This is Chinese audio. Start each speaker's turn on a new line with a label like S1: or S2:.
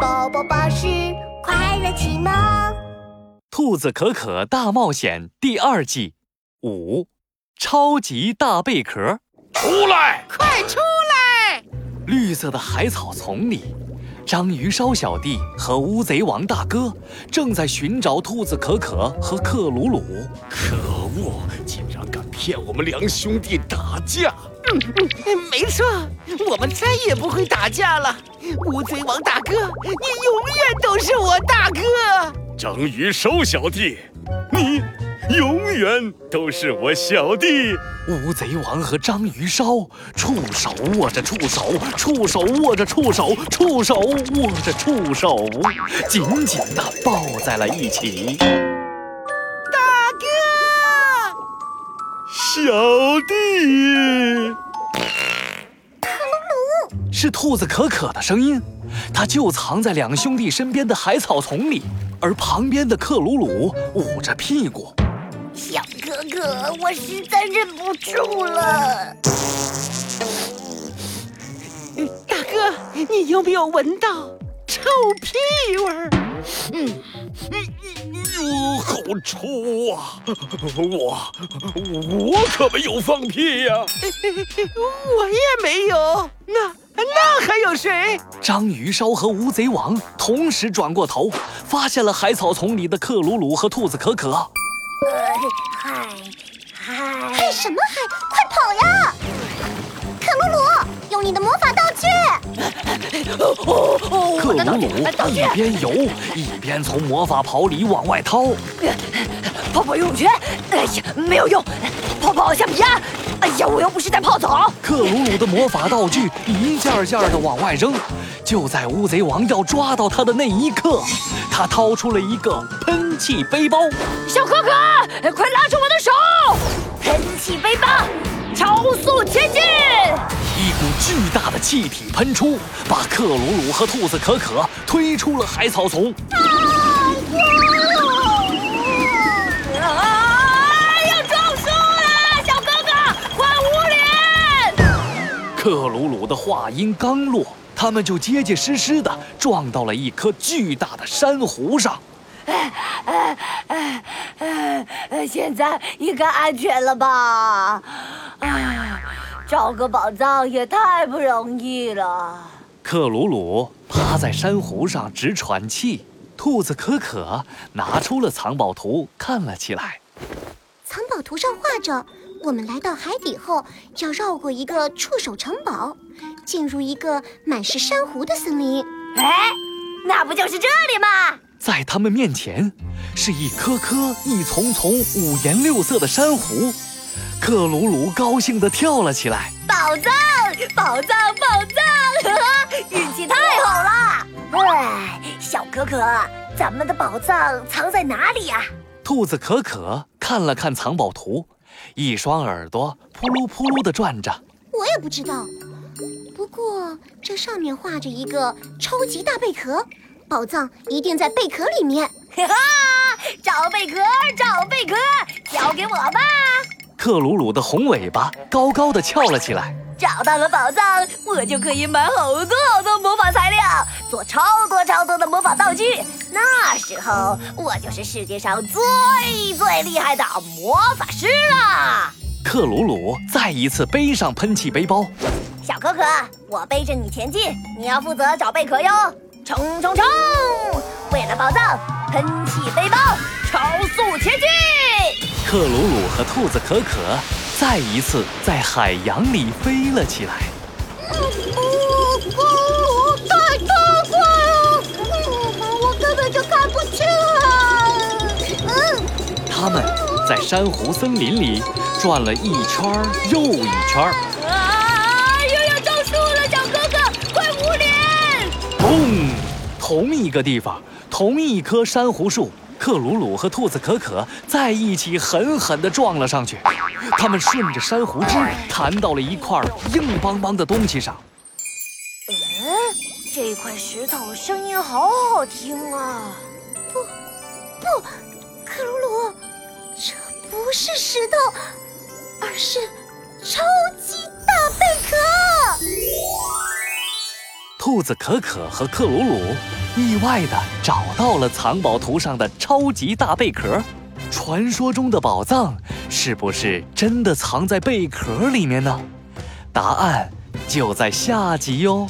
S1: 宝宝巴士快乐启蒙，《
S2: 兔子可可大冒险》第二季五，超级大贝壳，
S3: 出来！
S4: 快出来！
S2: 绿色的海草丛里，章鱼烧小弟和乌贼王大哥正在寻找兔子可可和克鲁鲁。
S3: 可恶，竟然敢骗我们两兄弟打架！
S4: 嗯嗯，没错，我们再也不会打架了。乌贼王大哥，你永远都是我大哥。
S3: 章鱼烧小弟，你永远都是我小弟。
S2: 乌贼王和章鱼烧触手握着触手，触手握着触手，触手握着触手，紧紧地抱在了一起。
S3: 小弟。
S2: 是兔子可可的声音，它就藏在两兄弟身边的海草丛里，而旁边的克鲁鲁捂着屁股。
S1: 小哥哥，我实在忍不住了。
S4: 大哥，你有没有闻到臭屁味儿？
S3: 嗯，哟，好臭啊！我我可没有放屁呀！
S4: 我也没有。那。那还有谁？
S2: 章鱼烧和乌贼王同时转过头，发现了海草丛里的克鲁鲁和兔子可可。
S1: 嗨嗨嗨什么嗨？快跑呀！用你的魔法道具。
S2: 克鲁鲁一边游一边从魔法袍里往外掏。
S5: 泡泡游泳圈，哎呀，没有用。泡泡橡皮鸭。哎呀，我又不是在泡澡！
S2: 克鲁鲁的魔法道具一件件的往外扔，就在乌贼王要抓到他的那一刻，他掏出了一个喷气背包。
S5: 小可可，快拉住我的手！喷气背包，超速前进！
S2: 一股巨大的气体喷出，把克鲁鲁和兔子可可推出了海草丛。克鲁鲁的话音刚落，他们就结结实实的撞到了一颗巨大的珊瑚上。哎哎
S5: 哎哎！现在应该安全了吧？哎，找个宝藏也太不容易了。
S2: 克鲁鲁趴在珊瑚上直喘气，兔子可可拿出了藏宝图看了起来。
S1: 藏宝图上画着。我们来到海底后，要绕过一个触手城堡，进入一个满是珊瑚的森林。
S5: 哎，那不就是这里吗？
S2: 在他们面前，是一颗颗、一丛丛五颜六色的珊瑚。克鲁鲁高兴地跳了起来：“
S5: 宝藏，宝藏，宝藏！运气太好了！哎，小可可，咱们的宝藏藏在哪里呀？”
S2: 兔子可可看了看藏宝图。一双耳朵扑噜扑噜地转着，
S1: 我也不知道。不过这上面画着一个超级大贝壳，宝藏一定在贝壳里面。哈哈，
S5: 找贝壳，找贝壳，交给我吧！
S2: 克鲁鲁的红尾巴高高的翘了起来。
S5: 找到了宝藏，我就可以买好多好多魔法材料，做超多超多的魔法道具。那时候，我就是世界上最最厉害的魔法师啦。
S2: 克鲁鲁再一次背上喷气背包，
S5: 小可可，我背着你前进，你要负责找贝壳哟。冲冲冲！为了宝藏，喷气背包，超速前进。
S2: 克鲁鲁和兔子可可。再一次在海洋里飞了起来。
S1: 哦，哦，太太快了！我根本就看不清！
S2: 他们在珊瑚森林里转了一圈又一圈。
S5: 啊！又要撞树了，小哥哥，快捂脸！
S2: 砰！同一个地方，同一棵珊瑚树。克鲁鲁和兔子可可在一起狠狠地撞了上去，他们顺着珊瑚枝弹到了一块硬邦邦的东西上。
S5: 嗯，这块石头声音好好听啊！
S1: 不，不，克鲁鲁，这不是石头，而是超级大贝壳。
S2: 兔子可可和克鲁鲁意外的找到了藏宝图上的超级大贝壳。传说中的宝藏是不是真的藏在贝壳里面呢？答案就在下集哟。